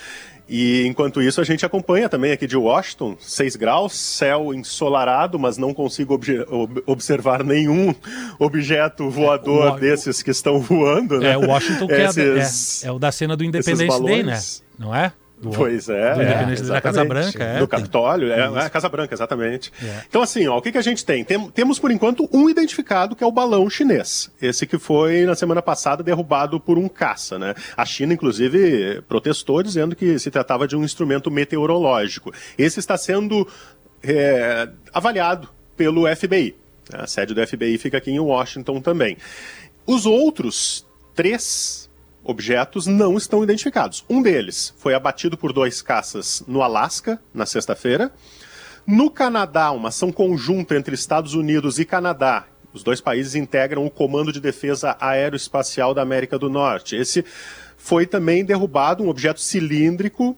E enquanto isso, a gente acompanha também aqui de Washington, 6 graus, céu ensolarado, mas não consigo ob- observar nenhum objeto voador o- desses que estão voando. Né? É, o Washington que é, Esses- é, é o da cena do Independence Day, né? Não é? Do- Pois é, do é, da Casa. Branca, é. Do Capitólio, é, é a Casa Branca, exatamente. É. Então, assim, ó, o que, que a gente tem? Tem- Temos, por enquanto, um identificado, que é o balão chinês. Esse que foi, na semana passada, derrubado por um caça, né? A China, inclusive, protestou, dizendo que se tratava de um instrumento meteorológico. Esse está sendo é, avaliado pelo FBI. A sede do FBI fica aqui em Washington também. Os outros três objetos não estão identificados. Um deles foi abatido por dois caças no Alasca, na sexta-feira. No Canadá, uma ação conjunta entre Estados Unidos e Canadá. Os dois países integram o Comando de Defesa Aeroespacial da América do Norte. Esse foi também derrubado, um objeto cilíndrico,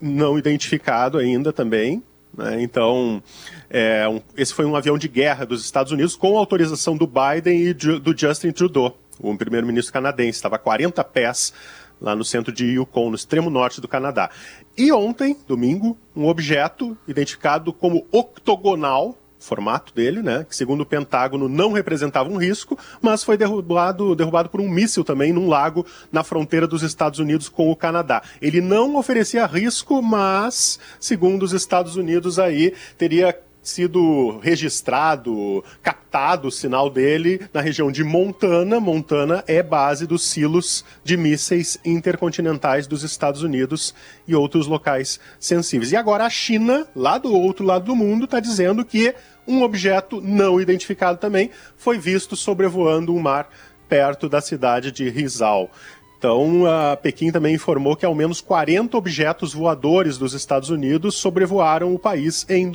não identificado ainda também. né? Então, é, um- esse foi um avião de guerra dos Estados Unidos com autorização do Biden e do Justin Trudeau, o primeiro-ministro canadense. Estava a 40 pés lá no centro de Yukon, no extremo norte do Canadá. E ontem, domingo, um objeto identificado como octogonal, formato dele, né, que segundo o Pentágono não representava um risco, mas foi derrubado, derrubado por um míssil também num lago na fronteira dos Estados Unidos com o Canadá. Ele não oferecia risco, mas segundo os Estados Unidos aí teria sido registrado, captado o sinal dele na região de Montana. Montana é base dos silos de mísseis intercontinentais dos Estados Unidos e outros locais sensíveis. E agora a China, lá do outro lado do mundo, está dizendo que um objeto não identificado também foi visto sobrevoando um mar perto da cidade de Rizal. Então, a Pequim também informou que ao menos 40 objetos voadores dos Estados Unidos sobrevoaram o país em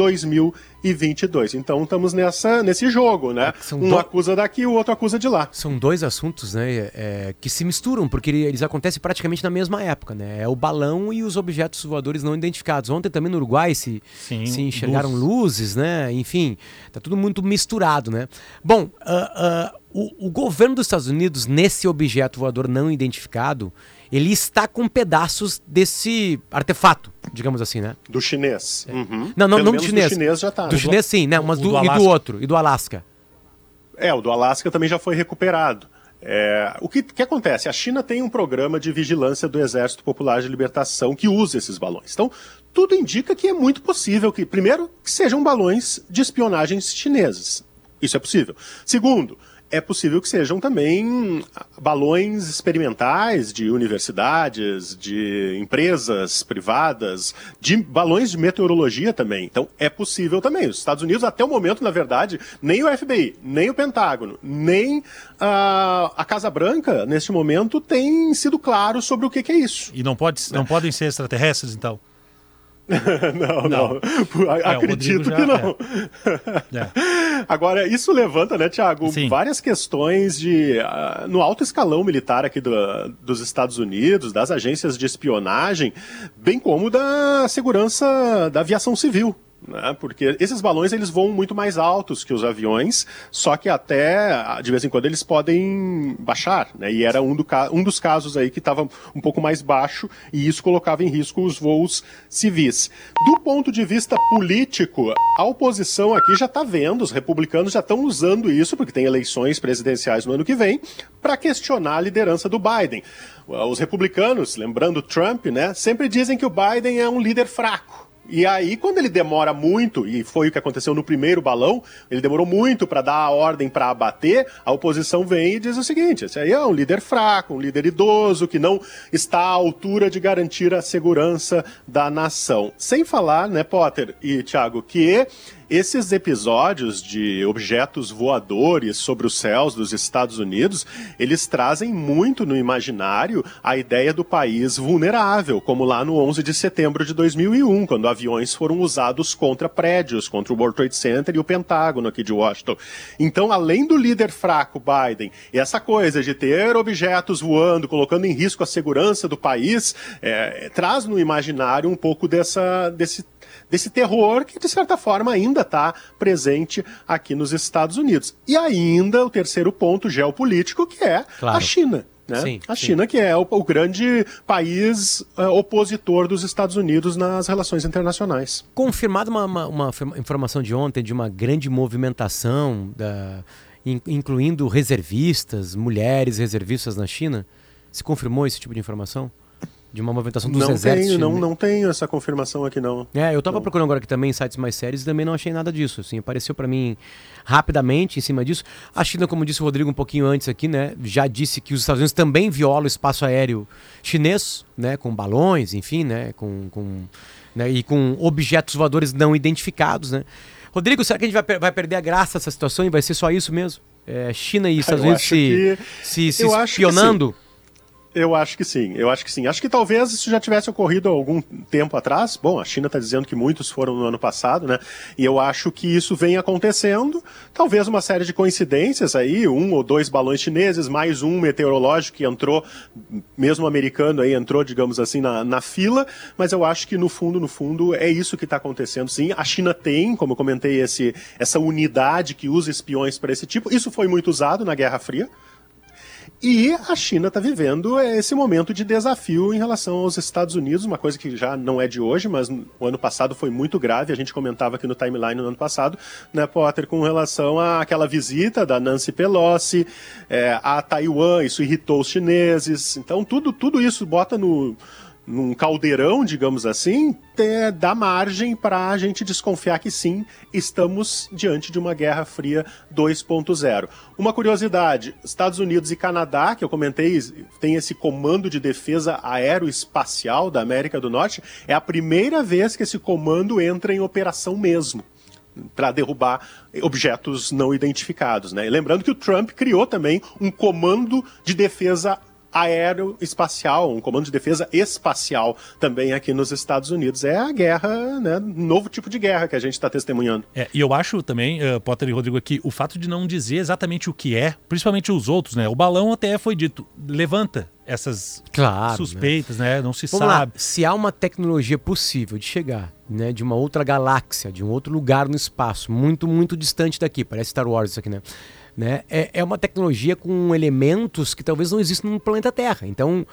2022. Então, estamos nessa, nesse jogo, né? são Um do- acusa daqui, o outro acusa de lá. São dois assuntos, né, é, que se misturam, porque ele- eles acontecem praticamente na mesma época, né? É o balão e os objetos voadores não identificados. Ontem também no Uruguai se, Sim, se enxergaram luzes. luzes, né? Enfim, tá tudo muito misturado, né? Bom, ah, ah, o, o governo dos Estados Unidos, nesse objeto voador não identificado, ele está com pedaços desse artefato, digamos assim, né? Do chinês. Uhum. Não, não, Pelo não do chinês. Do chinês já tá. Do chinês sim, né? Mas do, do e do outro, e do Alasca. É, o do Alasca também já foi recuperado. É, o que, que acontece? A China tem um programa de vigilância do Exército Popular de Libertação que usa esses balões. Então, tudo indica que é muito possível que, primeiro, que sejam balões de espionagem chineses. Isso é possível. Segundo, é possível que sejam também balões experimentais de universidades, de empresas privadas, de balões de meteorologia também. Então é possível também. Os Estados Unidos, até o momento, na verdade, nem o FBI, nem o Pentágono, nem a, a Casa Branca, neste momento, tem sido claro sobre o que, que é isso. E não, pode, não podem ser extraterrestres, então? não, não. É, o Acredito que não. É. Agora, isso levanta, né, Tiago, várias questões de. ah, no alto escalão militar aqui do- dos Estados Unidos, das agências de espionagem, bem como da segurança da aviação civil. Né? Porque esses balões eles voam muito mais altos que os aviões, só que até de vez em quando eles podem baixar, né? E era um, do, um dos casos aí que estava um pouco mais baixo e isso colocava em risco os voos civis. Do ponto de vista político, a oposição aqui já está vendo, os republicanos já estão usando isso porque tem eleições presidenciais no ano que vem para questionar a liderança do Biden. Os republicanos, lembrando Trump, né, sempre dizem que o Biden é um líder fraco. E aí, quando ele demora muito, e foi o que aconteceu no primeiro balão, ele demorou muito para dar a ordem para abater, a oposição vem e diz o seguinte: esse aí é um líder fraco, um líder idoso, que não está à altura de garantir a segurança da nação. Sem falar, né, Potter e Thiago, que esses episódios de objetos voadores sobre os céus dos Estados Unidos, eles trazem muito no imaginário a ideia do país vulnerável, como lá no 11 de setembro de 2001, quando aviões foram usados contra prédios, contra o World Trade Center e o Pentágono aqui de Washington. Então, além do líder fraco Biden, essa coisa de ter objetos voando, colocando em risco a segurança do país, é, traz no imaginário um pouco dessa, desse desse terror que, de certa forma, ainda está presente aqui nos Estados Unidos. E ainda o terceiro ponto geopolítico, que é claro. a China. Né? Sim, a China, sim. que é o, o grande país uh, opositor dos Estados Unidos nas relações internacionais. Confirmada uma, uma, uma, informação de ontem de uma grande movimentação, da, in, incluindo reservistas, mulheres reservistas na China. Se confirmou esse tipo de informação? De uma movimentação dos não exércitos. Tenho, não, não tenho essa confirmação aqui, não. É, eu estava não. procurando agora aqui também sites mais sérios e também não achei nada disso. Assim, apareceu para mim rapidamente em cima disso. A China, como disse o Rodrigo um pouquinho antes aqui, né, já disse que os Estados Unidos também violam o espaço aéreo chinês, né, com balões, enfim, né, com, com né, e com objetos voadores não identificados, né. Rodrigo, será que a gente vai, vai perder a graça dessa situação e vai ser só isso mesmo? É, China e Estados Unidos se, se, se espionando? Eu acho que sim, eu acho que sim. Acho que talvez isso já tivesse ocorrido algum tempo atrás. Bom, a China está dizendo que muitos foram no ano passado, né? E eu acho que isso vem acontecendo. Talvez uma série de coincidências aí, um ou dois balões chineses, mais um meteorológico que entrou, mesmo americano aí, entrou, digamos assim, na, na fila. Mas eu acho que no fundo, no fundo, é isso que está acontecendo, sim. A China tem, como eu comentei, esse, essa unidade que usa espiões para esse tipo. Isso foi muito usado na Guerra Fria. E a China está vivendo esse momento de desafio em relação aos Estados Unidos, uma coisa que já não é de hoje, mas o ano passado foi muito grave. A gente comentava aqui no timeline no ano passado, né, Potter, com relação àquela visita da Nancy Pelosi é, a Taiwan. Isso irritou os chineses. Então, tudo, tudo isso bota no num caldeirão, digamos assim, dá margem para a gente desconfiar que sim, estamos diante de uma Guerra Fria 2.0. Uma curiosidade: Estados Unidos e Canadá, que eu comentei, tem esse comando de defesa aeroespacial da América do Norte, é a primeira vez que esse comando entra em operação mesmo para derrubar objetos não identificados. Né? Lembrando que o Trump criou também um comando de defesa aeroespacial, um comando de defesa espacial também aqui nos Estados Unidos. É a guerra, né? Novo tipo de guerra que a gente está testemunhando. É, e eu acho também, uh, Potter e Rodrigo aqui, o fato de não dizer exatamente o que é, principalmente os outros, né? O balão até foi dito, levanta essas claro, suspeitas, né? né? Não se Vamos sabe. Lá. Se há uma tecnologia possível de chegar, né, de uma outra galáxia, de um outro lugar no espaço, muito, muito distante daqui, parece Star Wars isso aqui, né? Né? É, é uma tecnologia com elementos que talvez não existam no planeta Terra. Então,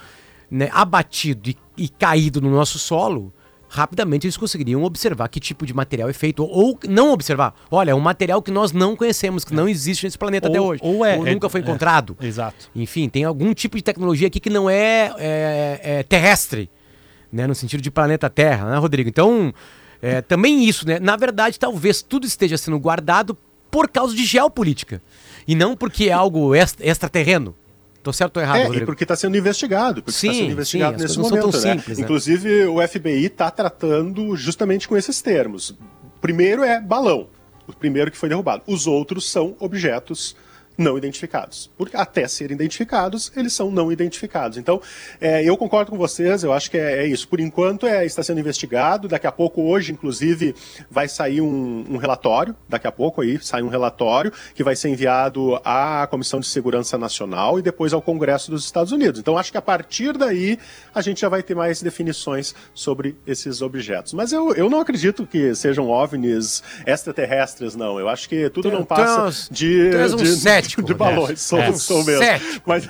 né, abatido e, e caído no nosso solo, rapidamente eles conseguiriam observar que tipo de material é feito, ou não observar. Olha, é um material que nós não conhecemos, que não existe nesse planeta ou, até hoje. Ou, é, ou nunca é, foi encontrado. É, exato. Enfim, tem algum tipo de tecnologia aqui que não é, é, é terrestre, né? No sentido de planeta Terra, né, Rodrigo? Então, é, também isso, né? Na verdade, talvez tudo esteja sendo guardado por causa de geopolítica. E não porque é algo extraterreno. Tô certo ou errado, é, Rodrigo? e porque está sendo investigado. Porque está sendo investigado sim, nesse momento. Né? Simples, né? Inclusive, o FBI está tratando justamente com esses termos. Primeiro é balão. O primeiro que foi derrubado. Os outros são objetos não identificados. Porque até serem identificados, eles são não identificados. Então, é, eu concordo com vocês, eu acho que é, é, isso. Por enquanto, é, está sendo investigado. Daqui a pouco, hoje, inclusive, vai sair um, um relatório. Daqui a pouco aí sai um relatório que vai ser enviado à Comissão de Segurança Nacional e depois ao Congresso dos Estados Unidos. Então, acho que a partir daí a gente já vai ter mais definições sobre esses objetos. Mas eu, eu não acredito que sejam OVNIs extraterrestres, não. Eu acho que tudo não passa de, de, cético, de balões. Sou, é. sou mesmo. Cético. Mas,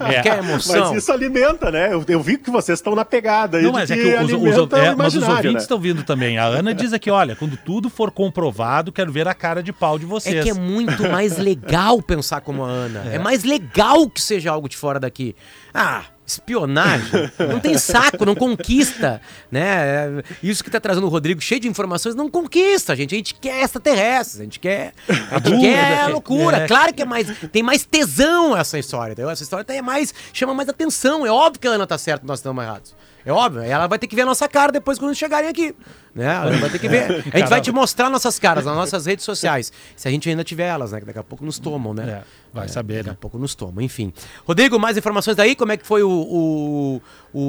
é. Quer emoção. mas isso alimenta, né? Eu, eu, vi que vocês estão na pegada aí. Não, mas é que os, os, é, mas os ouvintes estão né? vindo também. A Ana diz aqui: olha, quando tudo for comprovado, quero ver a cara de pau de vocês. É que é muito mais legal pensar como a Ana. É, é mais legal que seja algo de fora daqui. Ah, espionagem, não tem saco, não conquista, né? Isso que tá trazendo o Rodrigo cheio de informações não conquista, gente. A gente quer extraterrestres, a gente quer, a gente quer loucura. É. Claro que é mais, tem mais tesão essa história, entendeu? Essa história tem mais, chama mais atenção. É óbvio que a Ana tá certa, nós estamos errados. É óbvio, ela vai ter que ver a nossa cara depois quando chegarem aqui. Né? Ela vai ter que ver. A gente vai te mostrar nossas caras nas nossas redes sociais. Se a gente ainda tiver elas, né? Que daqui a pouco nos tomam, né? É, vai saber, Daqui né? a pouco nos tomam, enfim. Rodrigo, mais informações daí? Como é que foi o, o, o,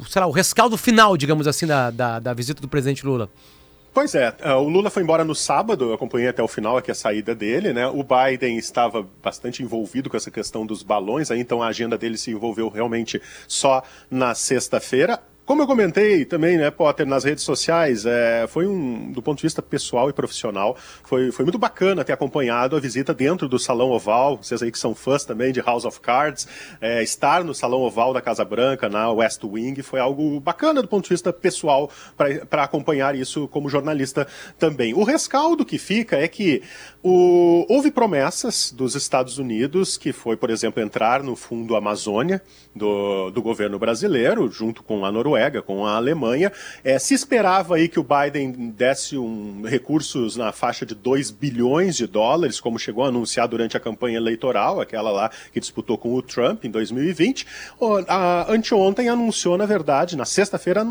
o sei lá, o rescaldo final, digamos assim, da, da, da visita do presidente Lula? Pois é, o Lula foi embora no sábado, eu acompanhei até o final aqui a saída dele, né? O Biden estava bastante envolvido com essa questão dos balões, aí então a agenda dele se envolveu realmente só na sexta-feira. Como eu comentei também, né, Potter, nas redes sociais, é, foi um, do ponto de vista pessoal e profissional, foi, foi muito bacana ter acompanhado a visita dentro do Salão Oval, vocês aí que são fãs também de House of Cards, é, estar no Salão Oval da Casa Branca, na West Wing, foi algo bacana do ponto de vista pessoal para acompanhar isso como jornalista também. O rescaldo que fica é que o, houve promessas dos Estados Unidos, que foi, por exemplo, entrar no Fundo Amazônia do, do governo brasileiro, junto com a Noruega, Noruega, com a Alemanha. É, se esperava aí que o Biden desse um, recursos na faixa de 2 bilhões de dólares, como chegou a anunciar durante a campanha eleitoral, aquela lá que disputou com o Trump em 2020. A, anteontem anunciou, na verdade, na sexta-feira,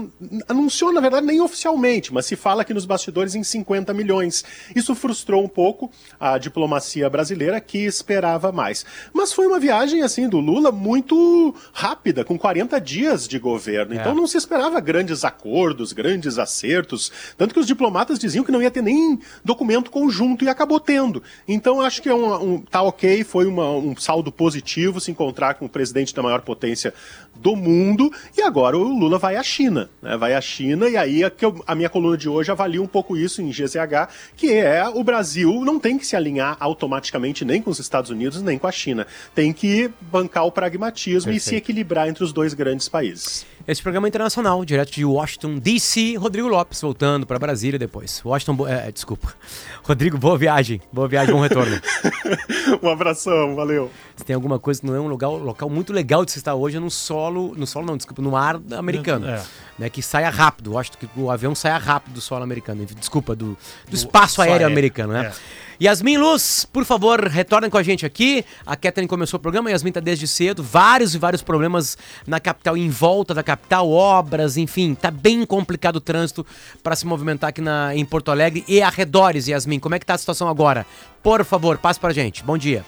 anunciou, na verdade, nem oficialmente, mas se fala aqui nos bastidores em 50 milhões. Isso frustrou um pouco a diplomacia brasileira, que esperava mais. Mas foi uma viagem, assim, do Lula muito rápida, com 40 dias de governo. É. Então não se esperava grandes acordos, grandes acertos, tanto que os diplomatas diziam que não ia ter nem documento conjunto e acabou tendo. Então acho que é um, um tá ok, foi uma, um saldo positivo se encontrar com o presidente da maior potência do mundo e agora o Lula vai à China, né? vai à China e aí é que eu, a minha coluna de hoje avalia um pouco isso em GZH, que é o Brasil não tem que se alinhar automaticamente nem com os Estados Unidos nem com a China, tem que bancar o pragmatismo Perfeito. e se equilibrar entre os dois grandes países. Esse programa é internacional, direto de Washington, D.C., Rodrigo Lopes, voltando para Brasília depois. Washington, é, desculpa. Rodrigo, boa viagem. Boa viagem, bom retorno. um abração, valeu. Se tem alguma coisa que não é um local, local muito legal de se estar hoje, é no solo, no solo não, desculpa, no ar americano. É. Né, que saia rápido. Eu acho que o avião saia rápido do solo americano. Desculpa, do, do, do espaço aéreo, aéreo, americano, né? É. Yasmin Luz, por favor, retornem com a gente aqui. A Catherine começou o programa, a Yasmin tá desde cedo. Vários e vários problemas na capital, em volta da capital, obras, enfim. Tá bem complicado o trânsito para se movimentar aqui na, em Porto Alegre e arredores, Yasmin. Como é que tá a situação agora? Por favor, passe pra gente. Bom dia.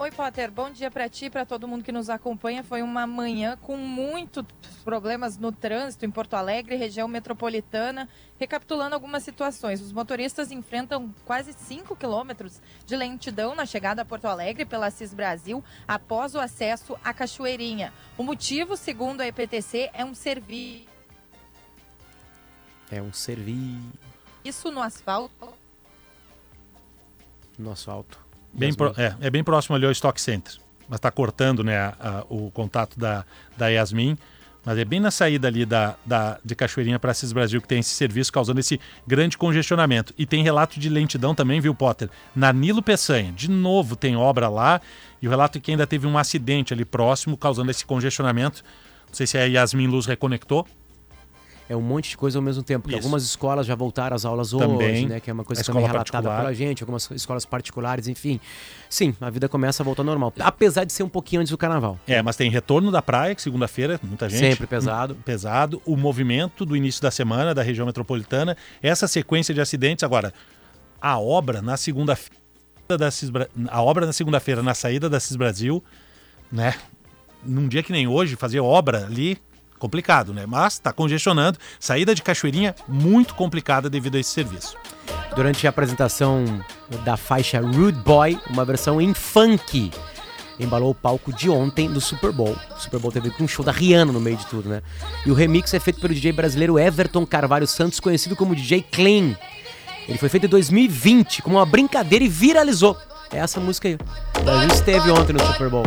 Oi, Potter. Bom dia para ti, para todo mundo que nos acompanha. Foi uma manhã com muitos problemas no trânsito em Porto Alegre, região metropolitana. Recapitulando algumas situações, os motoristas enfrentam quase 5 quilômetros de lentidão na chegada a Porto Alegre pela CIS Brasil após o acesso à Cachoeirinha. O motivo, segundo a EPTC, é um serviço. É um serviço. Isso no asfalto. No asfalto. Bem pro, é, é bem próximo ali ao Stock Center. Mas está cortando né, a, a, o contato da, da Yasmin. Mas é bem na saída ali da, da, de Cachoeirinha para Cis Brasil que tem esse serviço causando esse grande congestionamento. E tem relato de lentidão também, viu, Potter? Na Nilo Peçanha. De novo tem obra lá. E o relato é que ainda teve um acidente ali próximo causando esse congestionamento. Não sei se a Yasmin Luz reconectou é um monte de coisa ao mesmo tempo. Algumas escolas já voltaram às aulas também, hoje, né? Que é uma coisa também relatada particular. pela gente, algumas escolas particulares, enfim. Sim, a vida começa a voltar ao normal. Apesar de ser um pouquinho antes do carnaval. É, mas tem retorno da praia, que segunda-feira, muita gente. Sempre pesado. Pesado. O movimento do início da semana da região metropolitana, essa sequência de acidentes. Agora, a obra na segunda-feira da Cis Bra- a obra na segunda-feira, na saída da Cis Brasil, né? Num dia que nem hoje, fazer obra ali, complicado, né? Mas tá congestionando. Saída de Cachoeirinha, muito complicada devido a esse serviço. Durante a apresentação da faixa Rude Boy, uma versão em funk embalou o palco de ontem do Super Bowl. O Super Bowl teve um show da Rihanna no meio de tudo, né? E o remix é feito pelo DJ brasileiro Everton Carvalho Santos, conhecido como DJ Clean. Ele foi feito em 2020 como uma brincadeira e viralizou. É essa música aí. O Brasil esteve ontem no Super Bowl.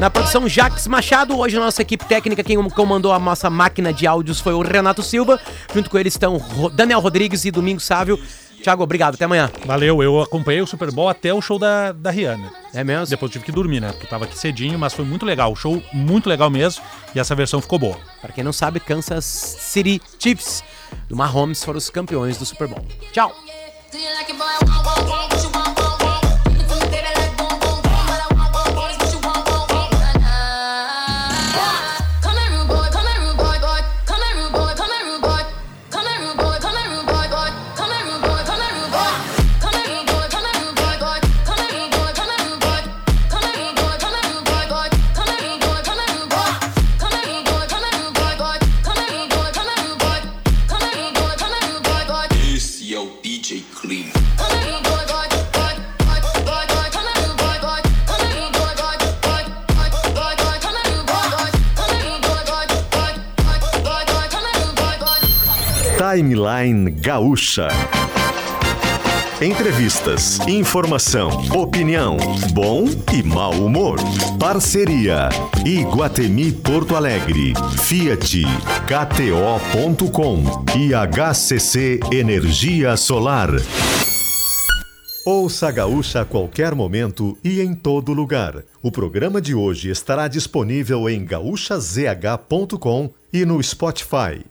Na produção, Jaques Machado. Hoje a nossa equipe técnica, quem comandou a nossa máquina de áudios foi o Renato Silva. Junto com eles estão Daniel Rodrigues e Domingos Sávio. Thiago, obrigado. Até amanhã. Valeu, eu acompanhei o Super Bowl até o show da, da Rihanna. É mesmo? Depois tive que dormir, né? Porque tava aqui cedinho, mas foi muito legal. O show muito legal mesmo. E essa versão ficou boa. Para quem não sabe, Kansas City Chiefs do Mahomes foram os campeões do Super Bowl. Tchau. Timeline Gaúcha. Entrevistas, informação, opinião, bom e mau humor. Parceria Iguatemi Porto Alegre, Fiat, KTO.com e HCC Energia Solar. Ouça a Gaúcha a qualquer momento e em todo lugar. O programa de hoje estará disponível em gaúchazh.com e no Spotify.